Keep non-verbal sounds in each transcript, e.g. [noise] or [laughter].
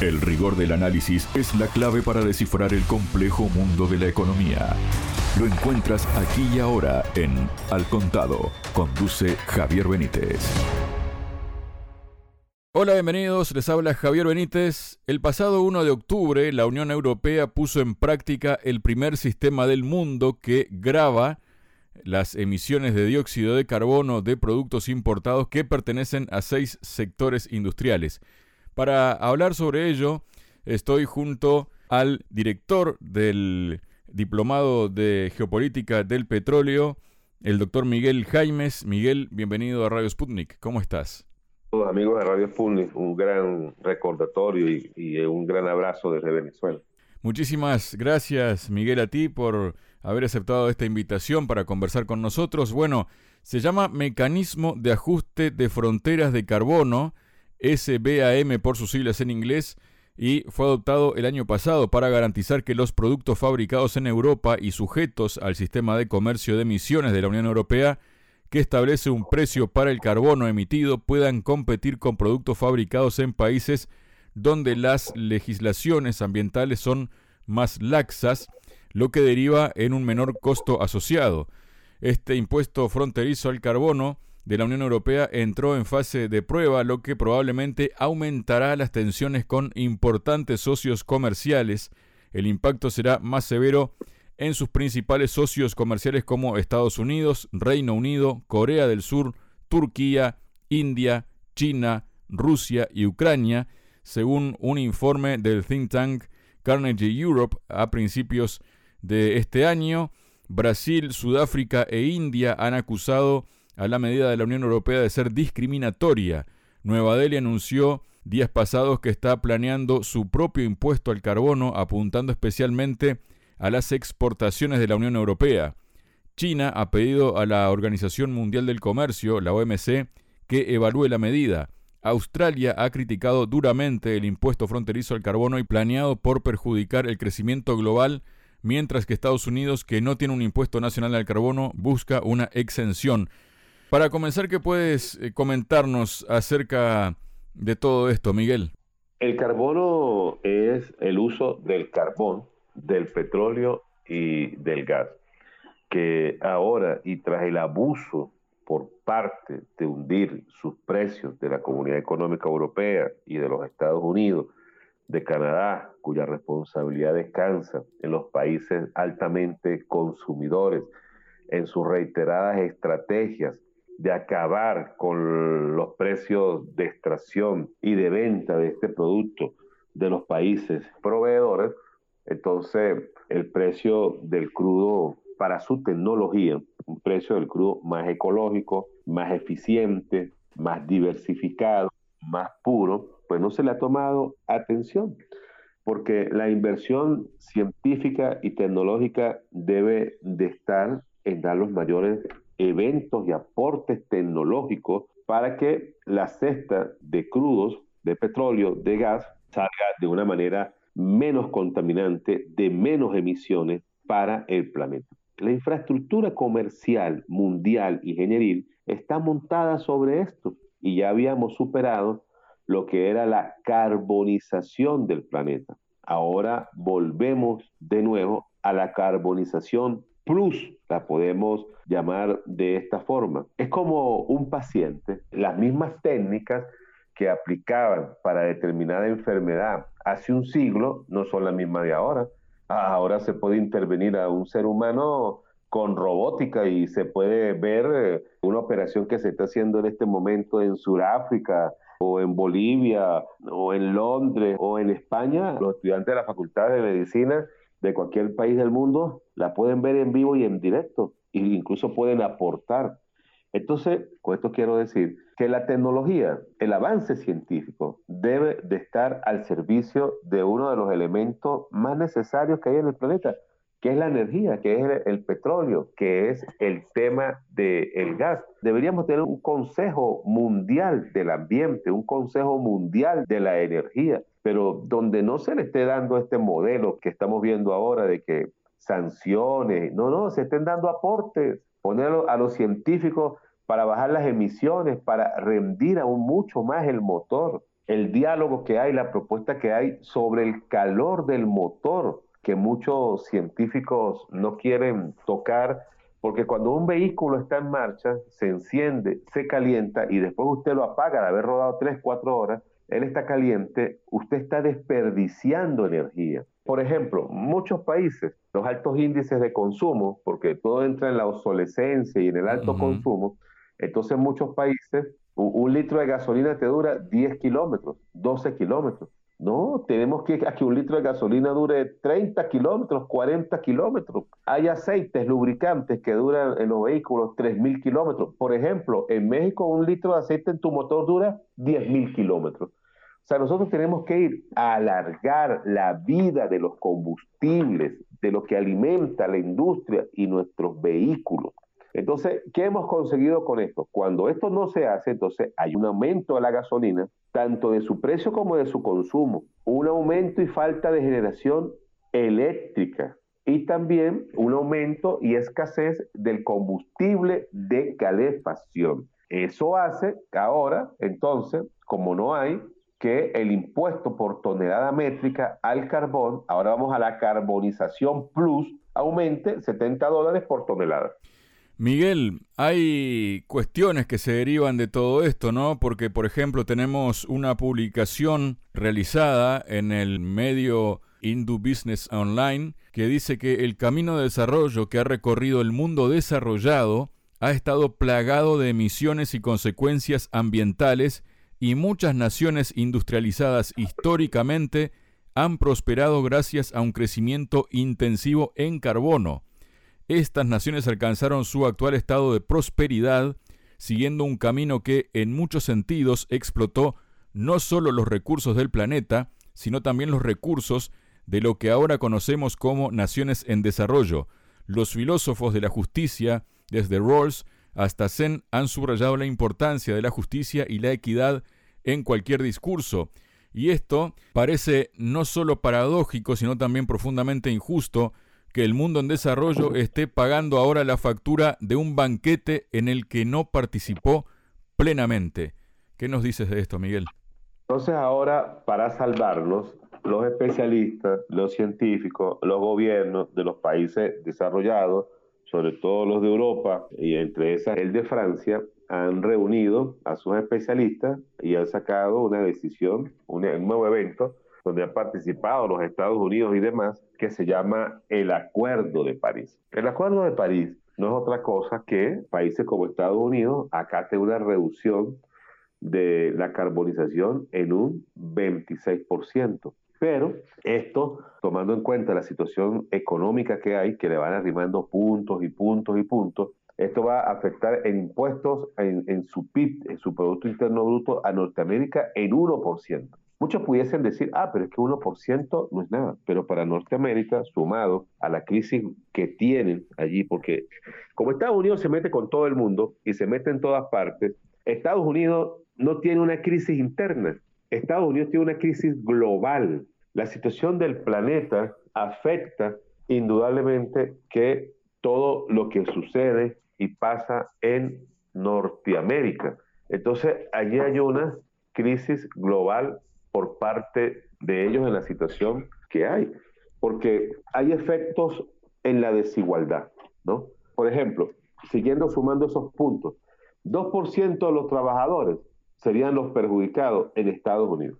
El rigor del análisis es la clave para descifrar el complejo mundo de la economía. Lo encuentras aquí y ahora en Al Contado. Conduce Javier Benítez. Hola, bienvenidos. Les habla Javier Benítez. El pasado 1 de octubre, la Unión Europea puso en práctica el primer sistema del mundo que graba las emisiones de dióxido de carbono de productos importados que pertenecen a seis sectores industriales. Para hablar sobre ello, estoy junto al director del Diplomado de Geopolítica del Petróleo, el doctor Miguel Jaimes. Miguel, bienvenido a Radio Sputnik. ¿Cómo estás? Amigos de Radio Sputnik, un gran recordatorio y, un gran abrazo desde Venezuela. Muchísimas gracias, Miguel, a ti por haber aceptado esta invitación para conversar con nosotros. Bueno, se llama Mecanismo de Ajuste de Fronteras de Carbono SBAM por sus siglas en inglés, y fue adoptado el año pasado para garantizar que los productos fabricados en Europa y sujetos al sistema de comercio de emisiones de la Unión Europea, que establece un precio para el carbono emitido, puedan competir con productos fabricados en países donde las legislaciones ambientales son más laxas, lo que deriva en un menor costo asociado. Este impuesto fronterizo al carbono de la Unión Europea entró en fase de prueba, lo que probablemente aumentará las tensiones con importantes socios comerciales. El impacto será más severo en sus principales socios comerciales como Estados Unidos, Reino Unido, Corea del Sur, Turquía, India, China, Rusia y Ucrania, según un informe del think tank Carnegie Europe a principios de este año. Brasil, Sudáfrica e India han acusado a la medida de la Unión Europea de ser discriminatoria. Nueva Delhi anunció días pasados que está planeando su propio impuesto al carbono, apuntando especialmente a las exportaciones de la Unión Europea. China ha pedido a la Organización Mundial del Comercio, la OMC, que evalúe la medida. Australia ha criticado duramente el impuesto fronterizo al carbono y planeado por perjudicar el crecimiento global, mientras que Estados Unidos, que no tiene un impuesto nacional al carbono, busca una exención. Para comenzar, ¿qué puedes eh, comentarnos acerca de todo esto, Miguel? El carbono es el uso del carbón, del petróleo y del gas, que ahora y tras el abuso por parte de hundir sus precios de la Comunidad Económica Europea y de los Estados Unidos, de Canadá, cuya responsabilidad descansa en los países altamente consumidores, en sus reiteradas estrategias de acabar con los precios de extracción y de venta de este producto de los países proveedores, entonces el precio del crudo para su tecnología, un precio del crudo más ecológico, más eficiente, más diversificado, más puro, pues no se le ha tomado atención, porque la inversión científica y tecnológica debe de estar en dar los mayores eventos y aportes tecnológicos para que la cesta de crudos, de petróleo, de gas, salga de una manera menos contaminante, de menos emisiones para el planeta. La infraestructura comercial mundial y está montada sobre esto y ya habíamos superado lo que era la carbonización del planeta. Ahora volvemos de nuevo a la carbonización plus, la podemos llamar de esta forma. Es como un paciente, las mismas técnicas que aplicaban para determinada enfermedad hace un siglo no son las mismas de ahora. Ahora se puede intervenir a un ser humano con robótica y se puede ver eh, una operación que se está haciendo en este momento en Sudáfrica o en Bolivia o en Londres o en España. Los estudiantes de la Facultad de Medicina de cualquier país del mundo, la pueden ver en vivo y en directo, e incluso pueden aportar. Entonces, con esto quiero decir que la tecnología, el avance científico, debe de estar al servicio de uno de los elementos más necesarios que hay en el planeta, que es la energía, que es el, petróleo, que es el tema del gas. Deberíamos tener un consejo mundial del ambiente, un consejo mundial de la energía, pero donde no se le esté dando este modelo que estamos viendo ahora de que sanciones, no, no, se estén dando aportes, ponerlo a los científicos para bajar las emisiones, para rendir aún mucho más el motor. el diálogo que hay, la propuesta que hay sobre el calor del motor que muchos científicos no quieren tocar, porque cuando un vehículo está en marcha, se enciende, se calienta y después usted lo apaga de haber rodado 3, 4 horas, él está caliente, usted está desperdiciando energía. Por ejemplo, muchos países, los altos índices de consumo, porque todo entra en la obsolescencia y en el alto consumo, entonces muchos países, un, litro de gasolina te dura 10 kilómetros, 12 kilómetros. No, tenemos que a que un litro de gasolina dure 30 kilómetros, 40 kilómetros. Hay aceites lubricantes que duran en los vehículos 3.000 kilómetros. Por ejemplo, en México un litro de aceite en tu motor dura 10.000 kilómetros. O sea, nosotros tenemos que ir a alargar la vida de los combustibles, de lo que alimenta la industria y nuestros vehículos. Entonces, ¿qué hemos conseguido con esto? Cuando esto no se hace, entonces hay un aumento de la gasolina, tanto de su precio como de su consumo, un aumento y falta de generación eléctrica y también un aumento y escasez del combustible de calefacción. Eso hace que ahora, entonces, como no hay, que el impuesto por tonelada métrica al carbón, ahora vamos a la carbonización plus, aumente 70 dólares por tonelada. Miguel, hay cuestiones que se derivan de todo esto, ¿no? Porque, por ejemplo, tenemos una publicación realizada en el medio Hindu Business Online que dice que el camino de desarrollo que ha recorrido el mundo desarrollado ha estado plagado de emisiones y consecuencias ambientales y muchas naciones industrializadas históricamente han prosperado gracias a un crecimiento intensivo en carbono. Estas naciones alcanzaron su actual estado de prosperidad siguiendo un camino que en muchos sentidos explotó no solo los recursos del planeta, sino también los recursos de lo que ahora conocemos como naciones en desarrollo. Los filósofos de la justicia, desde Rawls hasta Zen, han subrayado la importancia de la justicia y la equidad en cualquier discurso. Y esto parece no solo paradójico, sino también profundamente injusto, que el mundo en desarrollo esté pagando ahora la factura de un banquete en el que no participó plenamente. ¿Qué nos dices de esto, Miguel? Entonces ahora, para salvarnos, los especialistas, los científicos, los gobiernos de los países desarrollados, sobre todo los de Europa y entre esas el de Francia, han reunido a sus especialistas y han sacado una decisión, un nuevo evento donde han participado los Estados Unidos y demás, que se llama el Acuerdo de París. El Acuerdo de París no es otra cosa que países como Estados Unidos acate una reducción de la carbonización en un 26%. Pero esto, tomando en cuenta la situación económica que hay, que le van arrimando puntos y puntos y puntos, esto va a afectar en impuestos en, su PIB, en su Producto Interno Bruto a Norteamérica en 1%. Muchos pudiesen decir, ah, pero es que 1% no es nada, pero para Norteamérica, sumado a la crisis que tienen allí, porque como Estados Unidos se mete con todo el mundo y se mete en todas partes, Estados Unidos no tiene una crisis interna, Estados Unidos tiene una crisis global. La situación del planeta afecta indudablemente que todo lo que sucede y pasa en Norteamérica. Entonces, allí hay una crisis global por parte de ellos en la situación que hay, porque hay efectos en la desigualdad, ¿no? Por ejemplo, siguiendo sumando esos puntos, 2% de los trabajadores serían los perjudicados en Estados Unidos.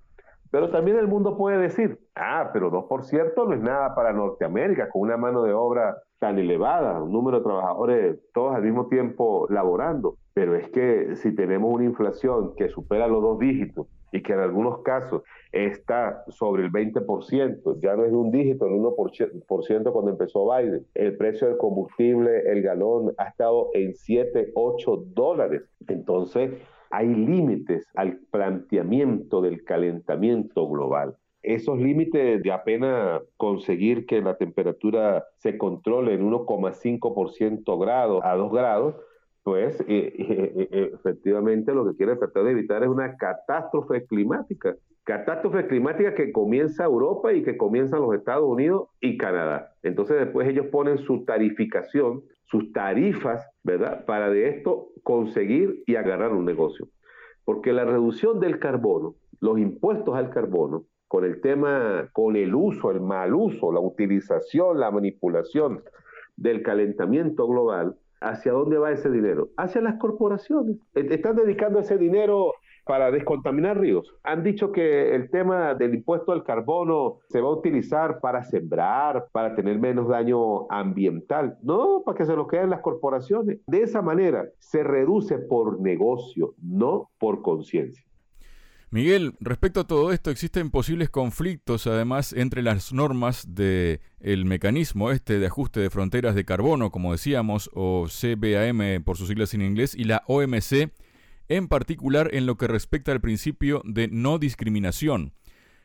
Pero también el mundo puede decir, ah, pero 2% no es nada para Norteamérica, con una mano de obra tan elevada, un número de trabajadores todos al mismo tiempo laborando. Pero es que si tenemos una inflación que supera los dos dígitos y que en algunos casos está sobre el 20%, ya no es de un dígito, el 1% cuando empezó Biden. El precio del combustible, el galón, ha estado en 7, 8 dólares. Entonces, hay límites al planteamiento del calentamiento global. Esos límites de apenas conseguir que la temperatura se controle en 1,5% grado a 2 grados, pues efectivamente lo que quiere tratar de evitar es una catástrofe climática. Catástrofe climática que comienza Europa y que comienzan los Estados Unidos y Canadá. Entonces después ellos ponen su tarificación, sus tarifas, ¿verdad? Para de esto conseguir y agarrar un negocio. porque la reducción del carbono, los impuestos al carbono, con el tema, con el uso, el mal uso, la utilización, la manipulación del calentamiento global, ¿hacia dónde va ese dinero? Hacia las corporaciones. Están dedicando ese dinero para descontaminar ríos. Han dicho que el tema del impuesto al carbono se va a utilizar para sembrar, para tener menos daño ambiental. No, para que se lo queden las corporaciones. De esa manera se reduce por negocio, no por conciencia. Miguel, respecto a todo esto, existen posibles conflictos además entre las normas del el mecanismo este de ajuste de fronteras de carbono, como decíamos, o CBAM por sus siglas en inglés, y la OMC, en particular en lo que respecta al principio de no discriminación.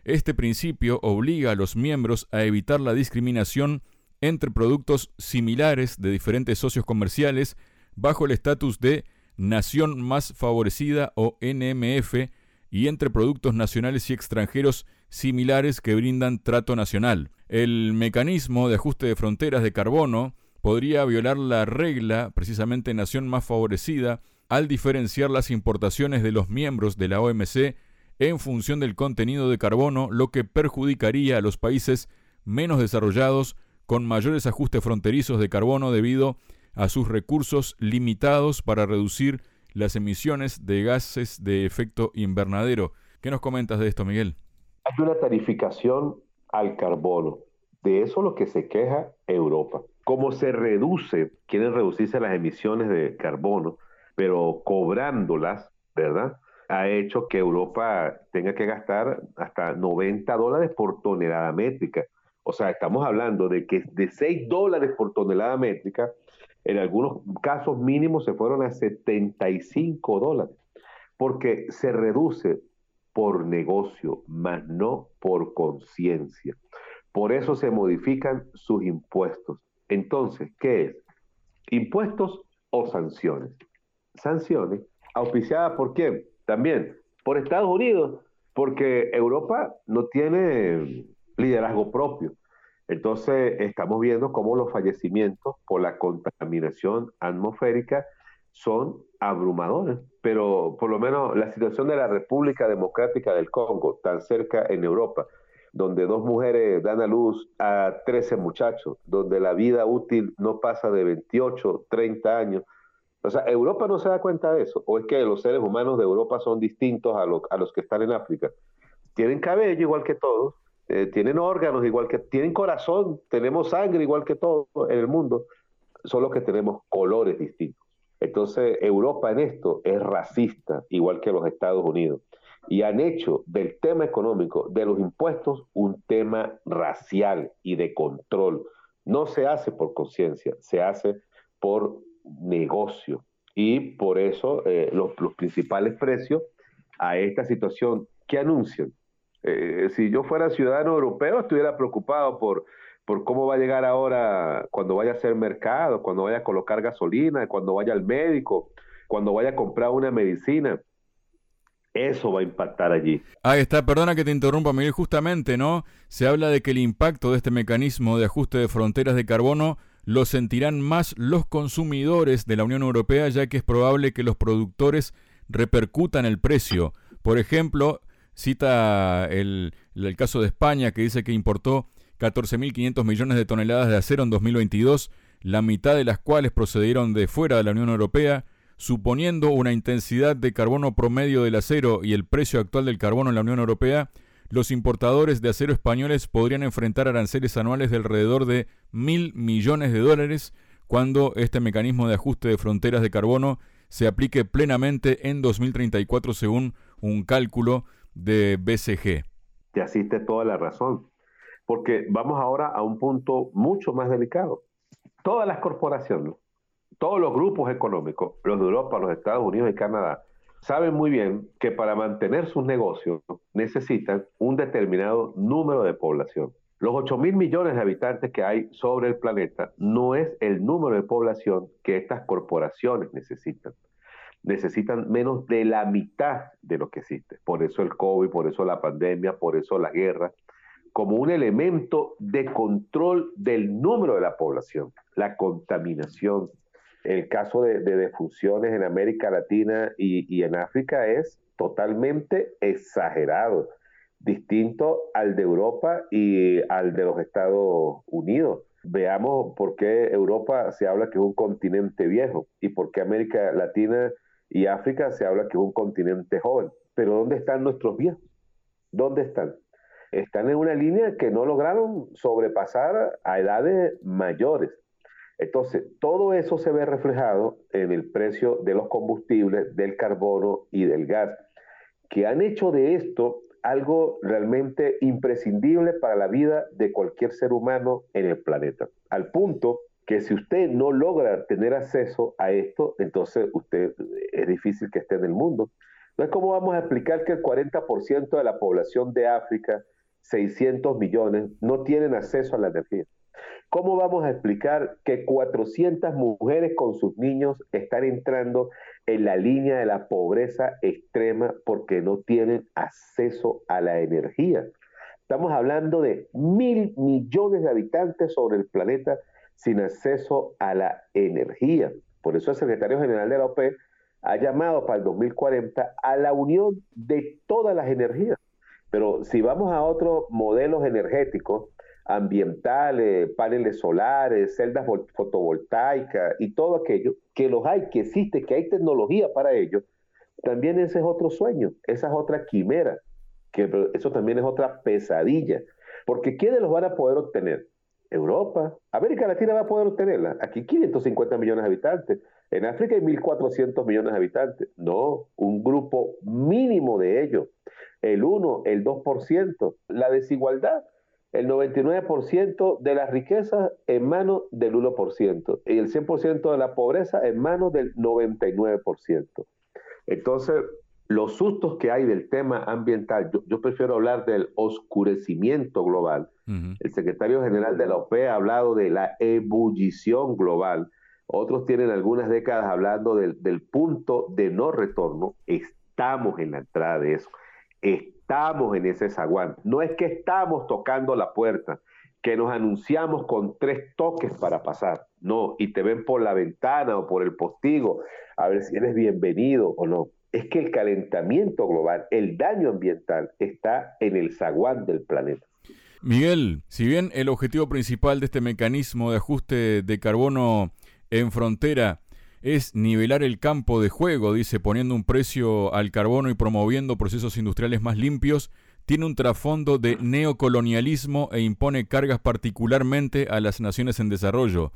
Este principio obliga a los miembros a evitar la discriminación entre productos similares de diferentes socios comerciales bajo el estatus de Nación Más Favorecida o NMF, y entre productos nacionales y extranjeros similares que brindan trato nacional. El mecanismo de ajuste de fronteras de carbono podría violar la regla, precisamente nación más favorecida, al diferenciar las importaciones de los miembros de la OMC en función del contenido de carbono, lo que perjudicaría a los países menos desarrollados con mayores ajustes fronterizos de carbono debido a sus recursos limitados para reducir las emisiones de gases de efecto invernadero. ¿Qué nos comentas de esto, Miguel? Hay una tarificación al carbono. De eso es lo que se queja Europa. Cómo se reduce, quieren reducirse las emisiones de carbono, pero cobrándolas, ¿verdad? Ha hecho que Europa tenga que gastar hasta 90 dólares por tonelada métrica. O sea, estamos hablando de que de 6 dólares por tonelada métrica en algunos casos mínimos se fueron a 75 dólares, porque se reduce por negocio, más no por conciencia. Por eso se modifican sus impuestos. Entonces, ¿qué es? ¿Impuestos o sanciones? Sanciones, auspiciadas por quién? También por Estados Unidos, porque Europa no tiene liderazgo propio. Entonces, estamos viendo cómo los fallecimientos por la contaminación atmosférica son abrumadores, pero por lo menos la situación de la República Democrática del Congo, tan cerca en Europa, donde dos mujeres dan a luz a 13 muchachos, donde la vida útil no pasa de 28, 30 años. O sea, Europa no se da cuenta de eso, o es que los seres humanos de Europa son distintos a, a los que están en África. Tienen cabello igual que todos, eh, tienen órganos igual que, tienen corazón, tenemos sangre igual que todo en el mundo, solo que tenemos colores distintos. Entonces, Europa en esto es racista, igual que los Estados Unidos. Y han hecho del tema económico, de los impuestos, un tema racial y de control. No se hace por conciencia, se hace por negocio. Y por eso eh, los, principales precios a esta situación que anuncian eh, si yo fuera ciudadano europeo, estuviera preocupado por, por cómo va a llegar ahora cuando vaya a hacer mercado, cuando vaya a colocar gasolina, cuando vaya al médico, cuando vaya a comprar una medicina. Eso va a impactar allí. Ahí está, perdona que te interrumpa, Miguel, justamente, ¿no? Se habla de que el impacto de este mecanismo de ajuste de fronteras de carbono lo sentirán más los consumidores de la Unión Europea, ya que es probable que los productores repercutan el precio. Por ejemplo, Cita el, caso de España que dice que importó 14.500 millones de toneladas de acero en 2022, la mitad de las cuales procedieron de fuera de la Unión Europea, suponiendo una intensidad de carbono promedio del acero y el precio actual del carbono en la Unión Europea, los importadores de acero españoles podrían enfrentar aranceles anuales de alrededor de mil millones de dólares cuando este mecanismo de ajuste de fronteras de carbono se aplique plenamente en 2034 según un cálculo de BCG. Te asiste toda la razón, porque vamos ahora a un punto mucho más delicado. Todas las corporaciones, todos los grupos económicos, los de Europa, los Estados Unidos y Canadá, saben muy bien que para mantener sus negocios necesitan un determinado número de población. Los 8 mil millones de habitantes que hay sobre el planeta no es el número de población que estas corporaciones necesitan necesitan menos de la mitad de lo que existe. Por eso el COVID, por eso la pandemia, por eso la guerra, como un elemento de control del número de la población, la contaminación. El caso de, defunciones en América Latina y, en África es totalmente exagerado, distinto al de Europa y al de los Estados Unidos. Veamos por qué Europa se habla que es un continente viejo y por qué América Latina y África se habla que es un continente joven. Pero ¿dónde están nuestros viejos? ¿Dónde están? Están en una línea que no lograron sobrepasar a edades mayores. Entonces, todo eso se ve reflejado en el precio de los combustibles, del carbono y del gas, que han hecho de esto algo realmente imprescindible para la vida de cualquier ser humano en el planeta. Al punto que si usted no logra tener acceso a esto, entonces usted es difícil que esté en el mundo. Entonces, ¿cómo vamos a explicar que el 40% de la población de África, 600 millones, no tienen acceso a la energía? ¿Cómo vamos a explicar que 400 mujeres con sus niños están entrando en la línea de la pobreza extrema porque no tienen acceso a la energía? Estamos hablando de mil millones de habitantes sobre el planeta sin acceso a la energía. Por eso el secretario general de la OPE ha llamado para el 2040 a la unión de todas las energías. Pero si vamos a otros modelos energéticos, ambientales, paneles solares, celdas fotovoltaicas y todo aquello, que los hay, que existe, que hay tecnología para ello, también ese es otro sueño, esa es otra quimera, que eso también es otra pesadilla, porque ¿quiénes los van a poder obtener? Europa, América Latina va a poder obtenerla. Aquí 550 millones de habitantes. En África hay 1.400 millones de habitantes. No, un grupo mínimo de ellos. El 1, el 2%. La desigualdad el 99% de las riquezas en manos del 1% y el 100% de la pobreza en manos del 99%. Entonces, los sustos que hay del tema ambiental, yo, prefiero hablar del oscurecimiento global. El secretario general de la OPE ha hablado de la ebullición global. Otros tienen algunas décadas hablando del, del punto de no retorno. Estamos en la entrada de eso estamos en ese zaguán. No es que estamos tocando la puerta, que nos anunciamos con tres toques para pasar. No, y te ven por la ventana o por el postigo a ver si eres bienvenido o no. Es que el calentamiento global, el daño ambiental está en el zaguán del planeta. Miguel, si bien el objetivo principal de este mecanismo de ajuste de carbono en frontera es nivelar el campo de juego, dice, poniendo un precio al carbono y promoviendo procesos industriales más limpios, tiene un trasfondo de neocolonialismo e impone cargas particularmente a las naciones en desarrollo.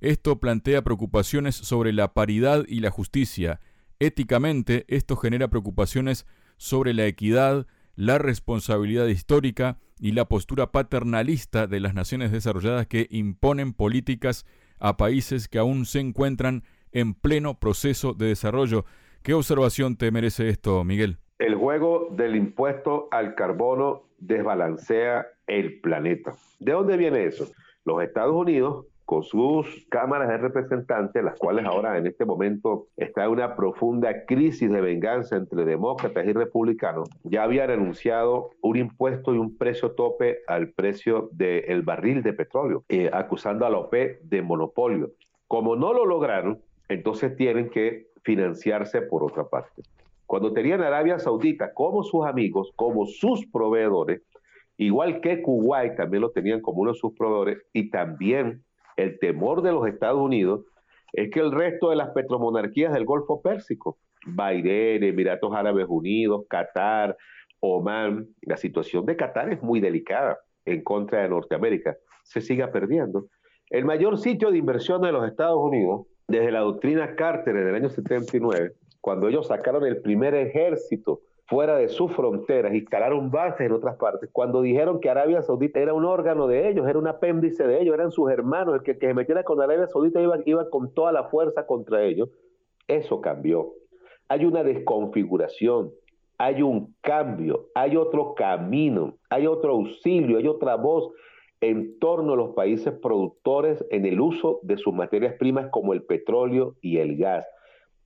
Esto plantea preocupaciones sobre la paridad y la justicia. Éticamente, esto genera preocupaciones sobre la equidad, la responsabilidad histórica y la postura paternalista de las naciones desarrolladas que imponen políticas a países que aún se encuentran en pleno proceso de desarrollo. ¿Qué observación te merece esto, Miguel? El juego del impuesto al carbono desbalancea el planeta. ¿De dónde viene eso? Los Estados Unidos, con sus cámaras de representantes, las cuales ahora en este momento está en una profunda crisis de venganza entre demócratas y republicanos, ya habían anunciado un impuesto y un precio tope al precio del barril de petróleo, eh, acusando a la OPE de monopolio. Como no lo lograron, entonces tienen que financiarse por otra parte. Cuando tenían Arabia Saudita como sus amigos, como sus proveedores, igual que Kuwait también lo tenían como uno de sus proveedores, y también el temor de los Estados Unidos es que el resto de las petromonarquías del Golfo Pérsico, Bahrein, Emiratos Árabes Unidos, Qatar, Oman, la situación de Qatar es muy delicada en contra de Norteamérica, se siga perdiendo. El mayor sitio de inversión de los Estados Unidos desde la doctrina Carter en el año 79, cuando ellos sacaron el primer ejército fuera de sus fronteras, instalaron bases en otras partes, cuando dijeron que Arabia Saudita era un órgano de ellos, era un apéndice de ellos, eran sus hermanos, el que, se metiera con Arabia Saudita iba con toda la fuerza contra ellos, eso cambió. Hay una desconfiguración, hay un cambio, hay otro camino, hay otro auxilio, hay otra voz en torno a los países productores en el uso de sus materias primas como el petróleo y el gas,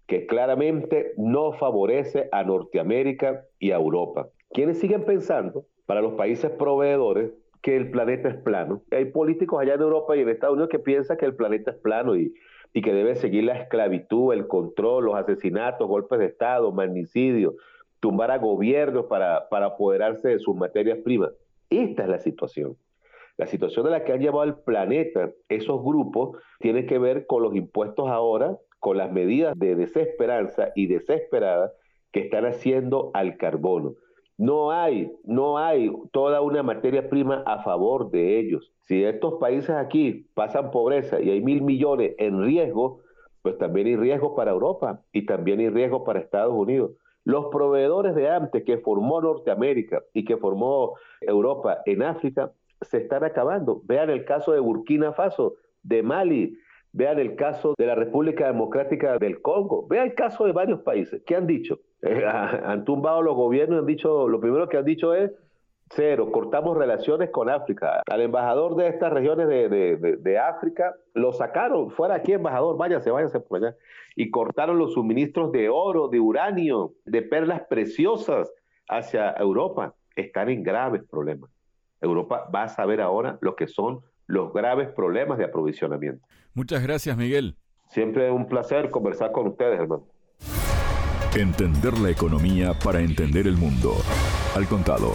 que claramente no favorece a Norteamérica y a Europa. Quienes siguen pensando, para los países proveedores, que el planeta es plano. Hay políticos allá en Europa y en Estados Unidos que piensan que el planeta es plano y, que debe seguir la esclavitud, el control, los asesinatos, golpes de Estado, magnicidio, tumbar a gobiernos para apoderarse de sus materias primas. Esta es la situación. La situación de la que han llevado al planeta esos grupos tiene que ver con los impuestos ahora, con las medidas de desesperanza y desesperada que están haciendo al carbono. No hay, no hay toda una materia prima a favor de ellos. Si estos países aquí pasan pobreza y hay mil millones en riesgo, pues también hay riesgo para Europa y también hay riesgo para Estados Unidos. Los proveedores de antes que formó Norteamérica y que formó Europa en África se están acabando. Vean el caso de Burkina Faso, de Mali, vean el caso de la República Democrática del Congo, vean el caso de varios países. ¿Qué han dicho? [laughs] Eh, han tumbado los gobiernos han dicho, lo primero que han dicho es, cero, cortamos relaciones con África. Al embajador de estas regiones de, África lo sacaron, fuera aquí embajador, váyase, váyase por allá. Y cortaron los suministros de oro, de uranio, de perlas preciosas hacia Europa. Están en graves problemas. Europa va a saber ahora lo que son los graves problemas de aprovisionamiento. Muchas gracias, Miguel. Siempre es un placer conversar con ustedes, hermano. Entender la economía para entender el mundo. Al contado.